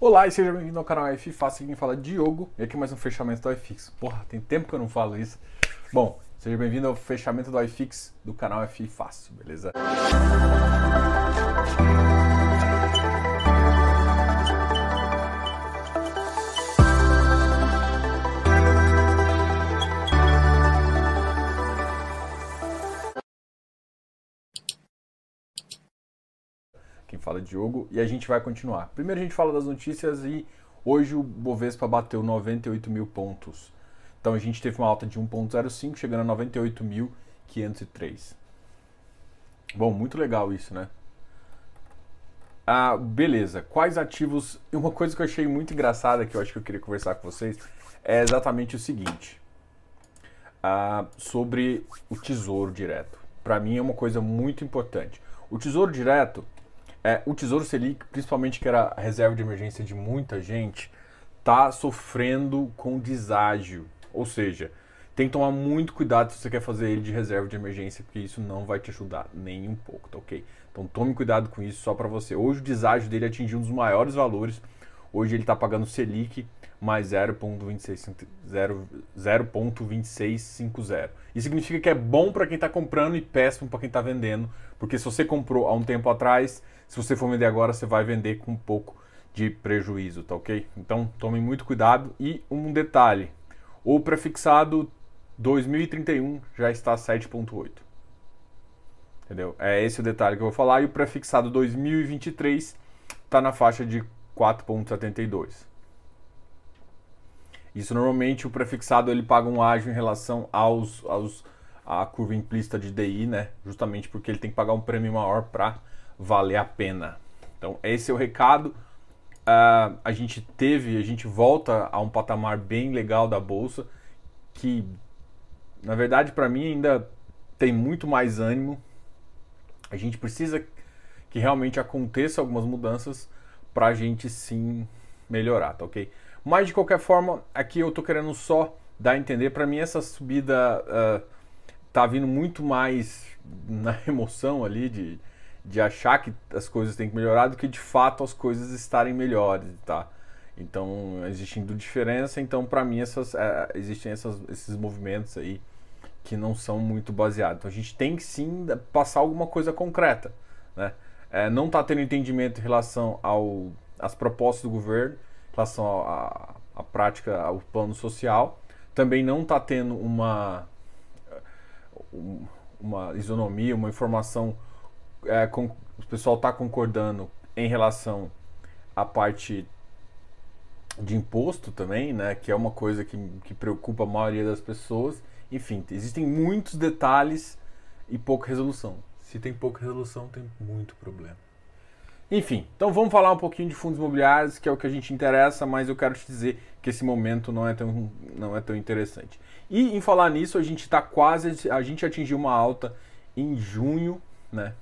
Olá e seja bem-vindo ao canal F Fácil, quem fala é Diogo e aqui mais um fechamento do iFix. Porra, tem tempo que eu não falo isso. Bom, seja bem-vindo ao fechamento do iFix do canal F Fácil, beleza? Fala Diogo e a gente vai continuar. Primeiro a gente fala das notícias e hoje o Bovespa bateu 98 mil pontos. Então a gente teve uma alta de 1,05, chegando a 98.503. Bom, muito legal isso, né? Ah, beleza. Quais ativos. Uma coisa que eu achei muito engraçada que eu acho que eu queria conversar com vocês é exatamente o seguinte: ah, sobre o tesouro direto. Para mim é uma coisa muito importante. O tesouro direto é, o Tesouro Selic, principalmente que era reserva de emergência de muita gente, tá sofrendo com deságio. Ou seja, tem que tomar muito cuidado se você quer fazer ele de reserva de emergência, porque isso não vai te ajudar nem um pouco, tá ok? Então tome cuidado com isso só para você. Hoje o deságio dele atingiu um dos maiores valores. Hoje ele está pagando Selic mais 0,2650. Isso significa que é bom para quem está comprando e péssimo para quem está vendendo, porque se você comprou há um tempo atrás, se você for vender agora, você vai vender com um pouco de prejuízo, tá ok? Então tome muito cuidado. E um detalhe: o prefixado 2031 já está 7,8. Entendeu? É esse o detalhe que eu vou falar. E o prefixado 2023 está na faixa de 4,72. Isso normalmente o prefixado ele paga um ágio em relação aos, aos a curva implícita de DI, né? Justamente porque ele tem que pagar um prêmio maior para valer a pena. Então, esse é o recado. Uh, a gente teve, a gente volta a um patamar bem legal da bolsa, que na verdade para mim ainda tem muito mais ânimo. A gente precisa que realmente aconteça algumas mudanças para a gente sim melhorar, tá ok? Mas de qualquer forma, aqui eu tô querendo só dar a entender, para mim essa subida uh, tá vindo muito mais na emoção ali de, de achar que as coisas têm que melhorar do que de fato as coisas estarem melhores, tá? Então, existindo diferença, então para mim essas, é, existem essas, esses movimentos aí que não são muito baseados. Então a gente tem que sim passar alguma coisa concreta, né? É, não está tendo entendimento em relação ao, às propostas do governo, relação à prática, ao plano social. Também não está tendo uma, uma isonomia, uma informação é, com, o pessoal está concordando em relação à parte de imposto também, né, que é uma coisa que, que preocupa a maioria das pessoas. Enfim, existem muitos detalhes e pouca resolução. Se tem pouca resolução, tem muito problema. Enfim, então vamos falar um pouquinho de fundos imobiliários, que é o que a gente interessa, mas eu quero te dizer que esse momento não é tão, não é tão interessante. E em falar nisso, a gente está quase, a gente atingiu uma alta em junho, né?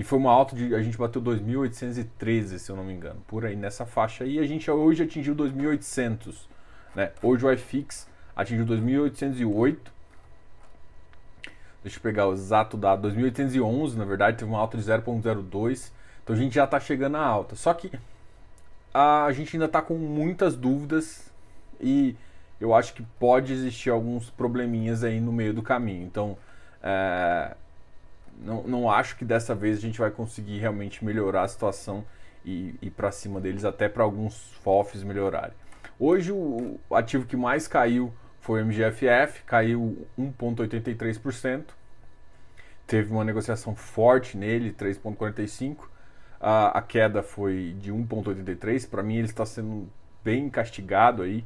E foi uma alta de. A gente bateu 2.813, se eu não me engano, por aí nessa faixa aí. A gente hoje atingiu 2.800. Né? Hoje o iFix atingiu 2.808. Deixa eu pegar o exato dado. 2.811, na verdade, teve uma alta de 0,02. Então a gente já está chegando à alta. Só que a, gente ainda está com muitas dúvidas e eu acho que pode existir alguns probleminhas aí no meio do caminho. Então. É, não, não acho que dessa vez a gente vai conseguir realmente melhorar a situação e ir para cima deles, até para alguns FOFs melhorarem. Hoje o ativo que mais caiu foi o MGFF, caiu 1,83%. Teve uma negociação forte nele, 3,45%. A, a queda foi de 1,83%. Para mim, ele está sendo bem castigado aí.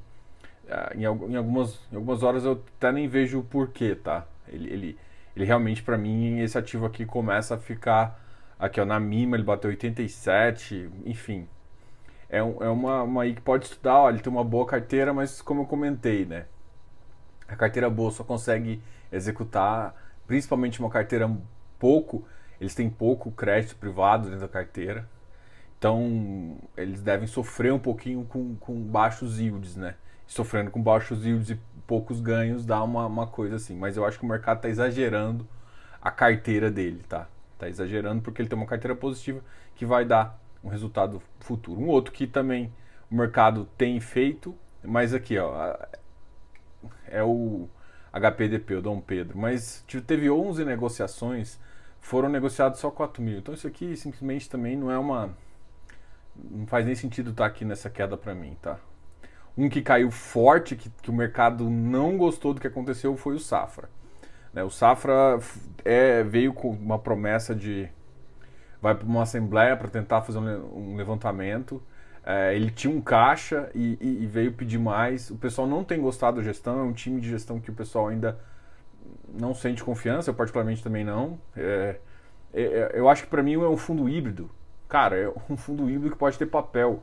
Uh, em, em, algumas, em algumas horas eu até nem vejo o porquê, tá? Ele, ele, ele realmente, para mim, esse ativo aqui começa a ficar. Aqui, ó, na Mima ele bateu 87, enfim. É, um, é uma, uma aí que pode estudar, ó, ele tem uma boa carteira, mas como eu comentei, né? A carteira boa só consegue executar, principalmente uma carteira pouco, eles têm pouco crédito privado dentro da carteira. Então, eles devem sofrer um pouquinho com, com baixos yields, né? Sofrendo com baixos yields e poucos ganhos dá uma, uma coisa assim. Mas eu acho que o mercado está exagerando a carteira dele, tá? Está exagerando porque ele tem uma carteira positiva que vai dar um resultado futuro. Um outro que também o mercado tem feito, mas aqui, ó, é o HPDP, o Dom Pedro, mas teve 11 negociações, foram negociados só 4 mil. Então isso aqui simplesmente também não é uma. Não faz nem sentido estar aqui nessa queda para mim, tá? Um que caiu forte, que, que, o mercado não gostou do que aconteceu, foi o Safra. Né, o Safra é, veio com uma promessa de. Vai para uma assembleia para tentar fazer um, um levantamento. É, ele tinha um caixa e, e, e, veio pedir mais. O pessoal não tem gostado da gestão, é um time de gestão que o pessoal ainda não sente confiança, eu particularmente também não. É, é, é eu acho que para mim é um fundo híbrido. Cara, é um fundo híbrido que pode ter papel.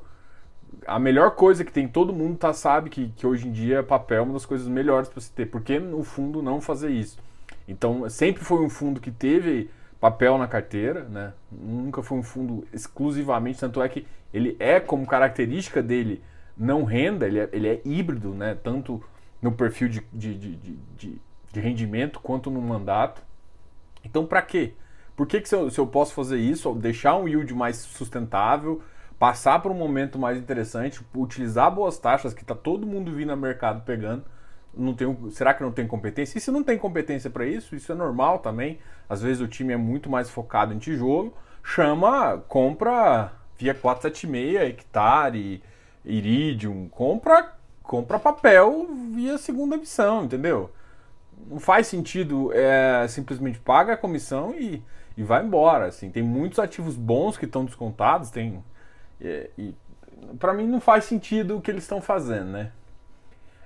A melhor coisa que tem, todo mundo tá, sabe que, que hoje em dia papel é uma das coisas melhores para se ter. Por que no fundo não fazer isso? Então, sempre foi um fundo que teve papel na carteira, né? Nunca foi um fundo exclusivamente, tanto é que ele é como característica dele não renda, ele é, ele é híbrido, né? Tanto no perfil de, de, de, de, de rendimento quanto no mandato. Então, para quê? Por que, que se eu, se eu posso fazer isso, deixar um yield mais sustentável, passar para um momento mais interessante, utilizar boas taxas que está todo mundo vindo no mercado pegando, não tem, será que não tem competência? E se não tem competência para isso, isso é normal também. Às vezes o time é muito mais focado em tijolo, chama, compra via 476, hectare, iridium, compra, compra papel via segunda missão, entendeu? Não faz sentido é, simplesmente paga a comissão e, e vai embora. Assim, tem muitos ativos bons que estão descontados, tem é, e para mim não faz sentido o que eles estão fazendo, né?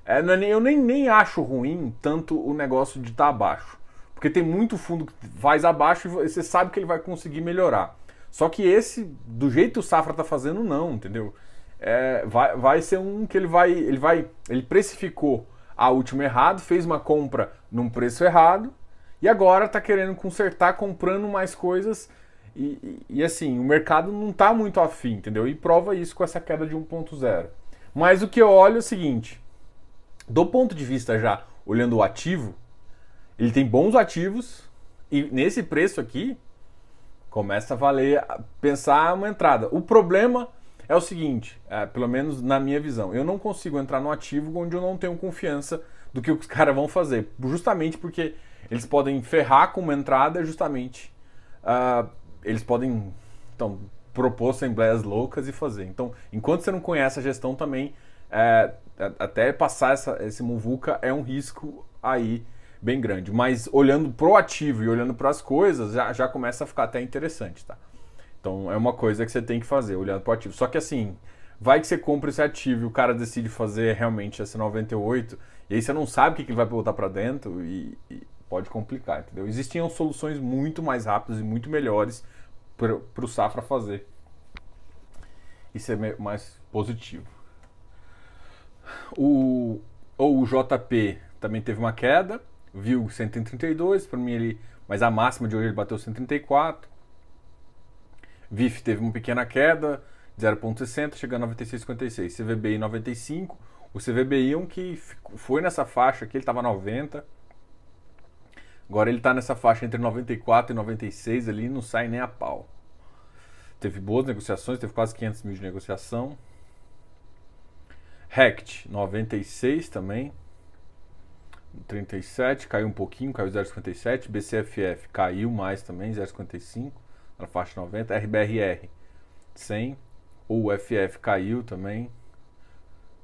É, é eu nem, nem acho ruim tanto o negócio de estar tá abaixo. Porque tem muito fundo que faz abaixo e você sabe que ele vai conseguir melhorar. Só que esse, do jeito que o Safra está fazendo, não, entendeu? É, vai, vai ser um que ele vai, ele vai. Ele precificou a última errado, fez uma compra num preço errado e agora está querendo consertar comprando mais coisas. E, e, e, assim, o mercado não está muito afim, entendeu? E prova isso com essa queda de 1.0. Mas o que eu olho é o seguinte: do ponto de vista já olhando o ativo, ele tem bons ativos e nesse preço aqui começa a valer pensar uma entrada. O problema é o seguinte, é, pelo menos na minha visão, eu não consigo entrar no ativo onde eu não tenho confiança do que os caras vão fazer, justamente porque eles podem ferrar com uma entrada, justamente uh, eles podem então propor assembleias loucas e fazer. Então, enquanto você não conhece a gestão também é, até passar essa, esse muvuca é um risco aí bem grande. Mas olhando pro ativo e olhando para as coisas, já, já começa a ficar até interessante, tá? Então é uma coisa que você tem que fazer, olhando pro ativo. Só que assim, vai que você compra esse ativo e o cara decide fazer realmente essa 98, e aí você não sabe o que, que ele vai botar para dentro e, e, pode complicar, entendeu? Existiam soluções muito mais rápidas e muito melhores para o Safra fazer. Isso é mais positivo. O, ou o JP também teve uma queda, viu 132, para mim ele, mas a máxima de hoje ele bateu 134. VIF teve uma pequena queda, 0.60, chegando a 96,56. CVBI 95. O CVBI é um que foi nessa faixa aqui, ele estava 90. Agora ele está nessa faixa entre 94 e 96 ali, não sai nem a pau. Teve boas negociações, teve quase 500 mil de negociação. Rect 96 também. 37, caiu um pouquinho, caiu 0,57. BCFF caiu mais também, 0,55 na faixa 90. RBRR 100. O UFF caiu também.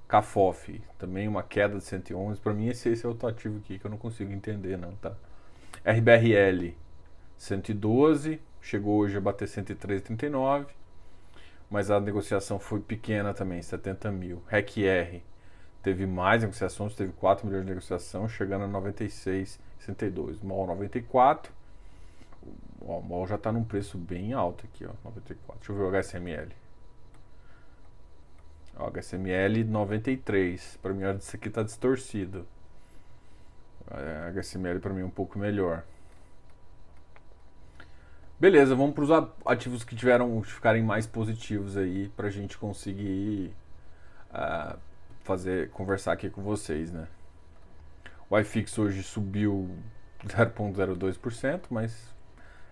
CAFOF também uma queda de 111. Para mim esse, esse é outro ativo aqui que eu não consigo entender não, tá? RBRL 112, chegou hoje a bater 103,39 mas a negociação foi pequena também, 70 mil. REC-R teve mais negociações, teve 4 milhões de negociação, chegando a 96, 62. MOL 94. O MOL já está num preço bem alto aqui, ó, 94. Deixa eu ver o HSML. O HSML 93. Para mim, isso aqui está distorcido. É, HSML para mim é um pouco melhor. Beleza, vamos para os ativos que tiveram ficarem mais positivos aí para a gente conseguir uh, fazer conversar aqui com vocês, né? O iFix hoje subiu 0,02%, mas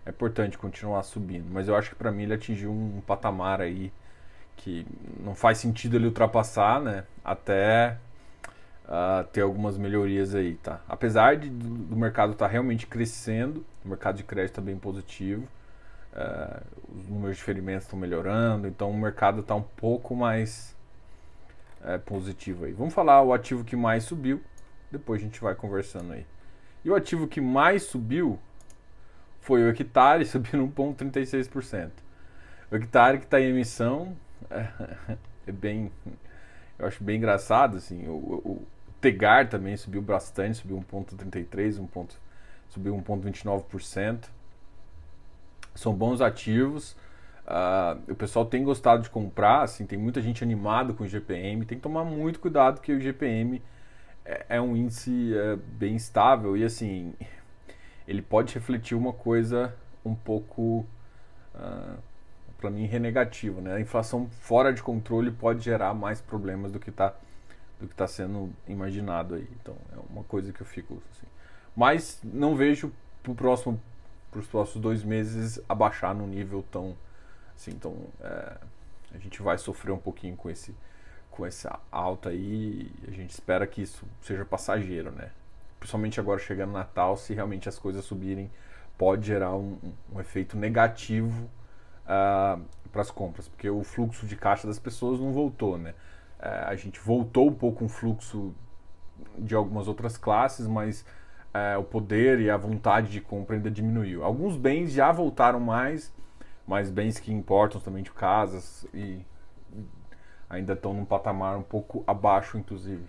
é importante continuar subindo. Mas eu acho que para mim ele atingiu um patamar aí que não faz sentido ele ultrapassar, né? Até uh, ter algumas melhorias aí, tá? Apesar de, do mercado estar tá realmente crescendo, o mercado de crédito está bem positivo, uh, os números de ferimentos estão melhorando, então o mercado está um pouco mais uh, positivo aí. Vamos falar o ativo que mais subiu, depois a gente vai conversando aí. E o ativo que mais subiu foi o hectare, subiu 1,36%. O hectare que está em emissão é, bem. Eu acho bem engraçado, assim. O, o, Tegar também subiu bastante, subiu 1,33%, 1 ponto, subiu 1,29%. São bons ativos. Uh, o pessoal tem gostado de comprar, assim, tem muita gente animada com o GPM. Tem que tomar muito cuidado que o GPM é, é um índice é, bem estável e assim ele pode refletir uma coisa um pouco uh, para mim negativa, né? A inflação fora de controle pode gerar mais problemas do que está do que está sendo imaginado aí. Então é uma coisa que eu fico assim. Mas não vejo para próximo para os próximos dois meses abaixar no nível tão assim, então é, a gente vai sofrer um pouquinho com esse com essa alta aí. A gente espera que isso seja passageiro, né? Principalmente agora chegando Natal, se realmente as coisas subirem, pode gerar um, um efeito negativo uh, para as compras, porque o fluxo de caixa das pessoas não voltou, né? Uh, a gente voltou um pouco um fluxo de algumas outras classes, mas uh, o poder e a vontade de compra ainda diminuiu. Alguns bens já voltaram mais, mas bens que importam também de casas e ainda estão num patamar um pouco abaixo, inclusive.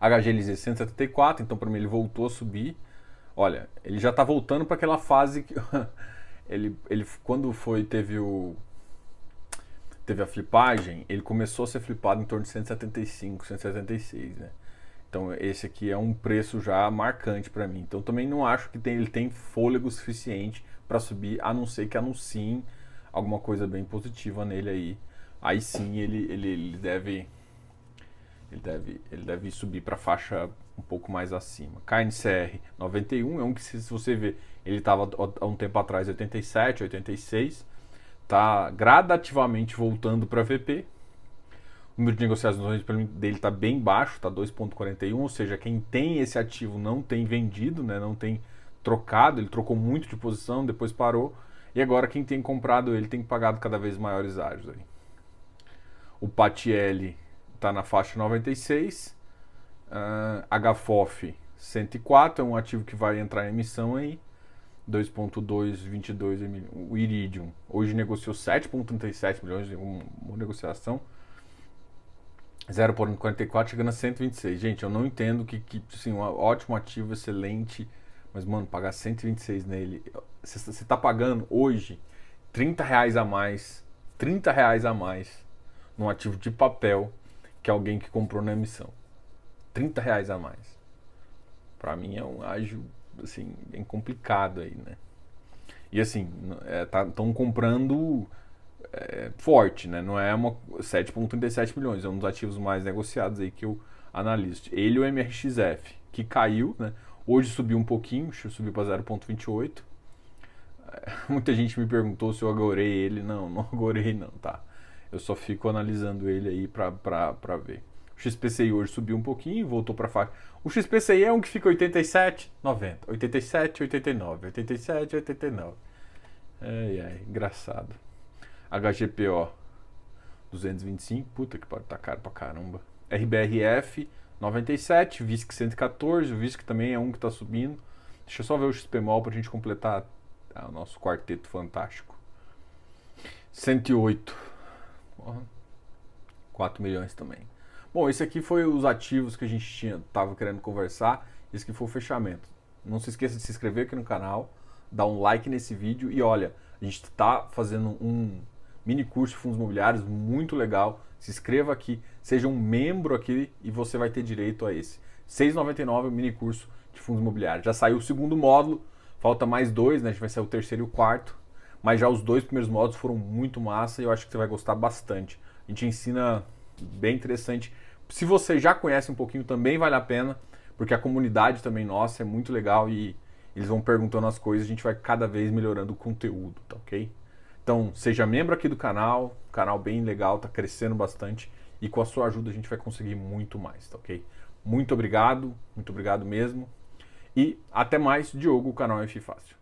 HGLZ 174, então para mim ele voltou a subir. Olha, ele já está voltando para aquela fase que ele, ele quando foi teve o teve a flipagem, ele começou a ser flipado em torno de 175, 176, né? Então esse aqui é um preço já marcante para mim. Então também não acho que tem, ele tem fôlego suficiente para subir, a não ser que anunciem alguma coisa bem positiva nele aí. Aí sim ele, ele, ele deve ele deve, ele deve subir para a faixa um pouco mais acima. KNCR 91 é um que, se você ver, ele estava há um tempo atrás 87, 86, está gradativamente voltando para VP. O número de negociações dele está bem baixo, está 2,41, ou seja, quem tem esse ativo não tem vendido, né, não tem trocado, ele trocou muito de posição, depois parou, e agora quem tem comprado ele tem pagado cada vez maiores áreas aí. O Patielli está na faixa 96. Uh, HFOF 104 é um ativo que vai entrar em emissão aí. 2.222 o Iridium hoje negociou 7.37 milhões uma, negociação 0.44 chegando a 126 gente eu não entendo que, que assim, um ótimo ativo excelente mas mano pagar 126 nele você está pagando hoje 30 reais a mais 30 reais a mais num ativo de papel que alguém que comprou na emissão. 30 reais a mais. Para mim é um ágio assim, bem complicado aí, né? E assim, estão é, tá, comprando é, forte, né? Não é uma 7,37 milhões, é um dos ativos mais negociados aí que eu analiso. Ele e o MRXF, que caiu, né? Hoje subiu um pouquinho, subiu para 0,28. É, muita gente me perguntou se eu agorei ele. Não, não agorei não, tá? Eu só fico analisando ele aí para ver. O XPCI hoje subiu um pouquinho, voltou para faixa. O XPCI é um que fica 87, 90, 87, 89, 87, 89. Ai, ai, engraçado. HGPO 225, puta que pode tá caro pra caramba. RBRF 97, VISC 114, o VISC também é um que está subindo. Deixa eu só ver o XPMOL para a gente completar ah, o nosso quarteto fantástico. 108. 4 milhões também. Bom, esse aqui foi os ativos que a gente tinha, tava querendo conversar. Esse aqui foi o fechamento. Não se esqueça de se inscrever aqui no canal, dar um like nesse vídeo e olha, a gente está fazendo um mini curso de fundos imobiliários muito legal. Se inscreva aqui, seja um membro aqui e você vai ter direito a esse. R$ 6,99 o mini curso de fundos imobiliários. Já saiu o segundo módulo, falta mais dois, né? A gente vai sair o terceiro e o quarto. Mas já os dois primeiros módulos foram muito massa e eu acho que você vai gostar bastante. A gente ensina bem interessante. Se você já conhece um pouquinho, também vale a pena, porque a comunidade também nossa é muito legal e eles vão perguntando as coisas, a gente vai cada vez melhorando o conteúdo, tá ok? Então, seja membro aqui do canal, canal bem legal, tá crescendo bastante e com a sua ajuda a gente vai conseguir muito mais, tá ok? Muito obrigado, muito obrigado mesmo. E até mais, Diogo, o canal F Fácil.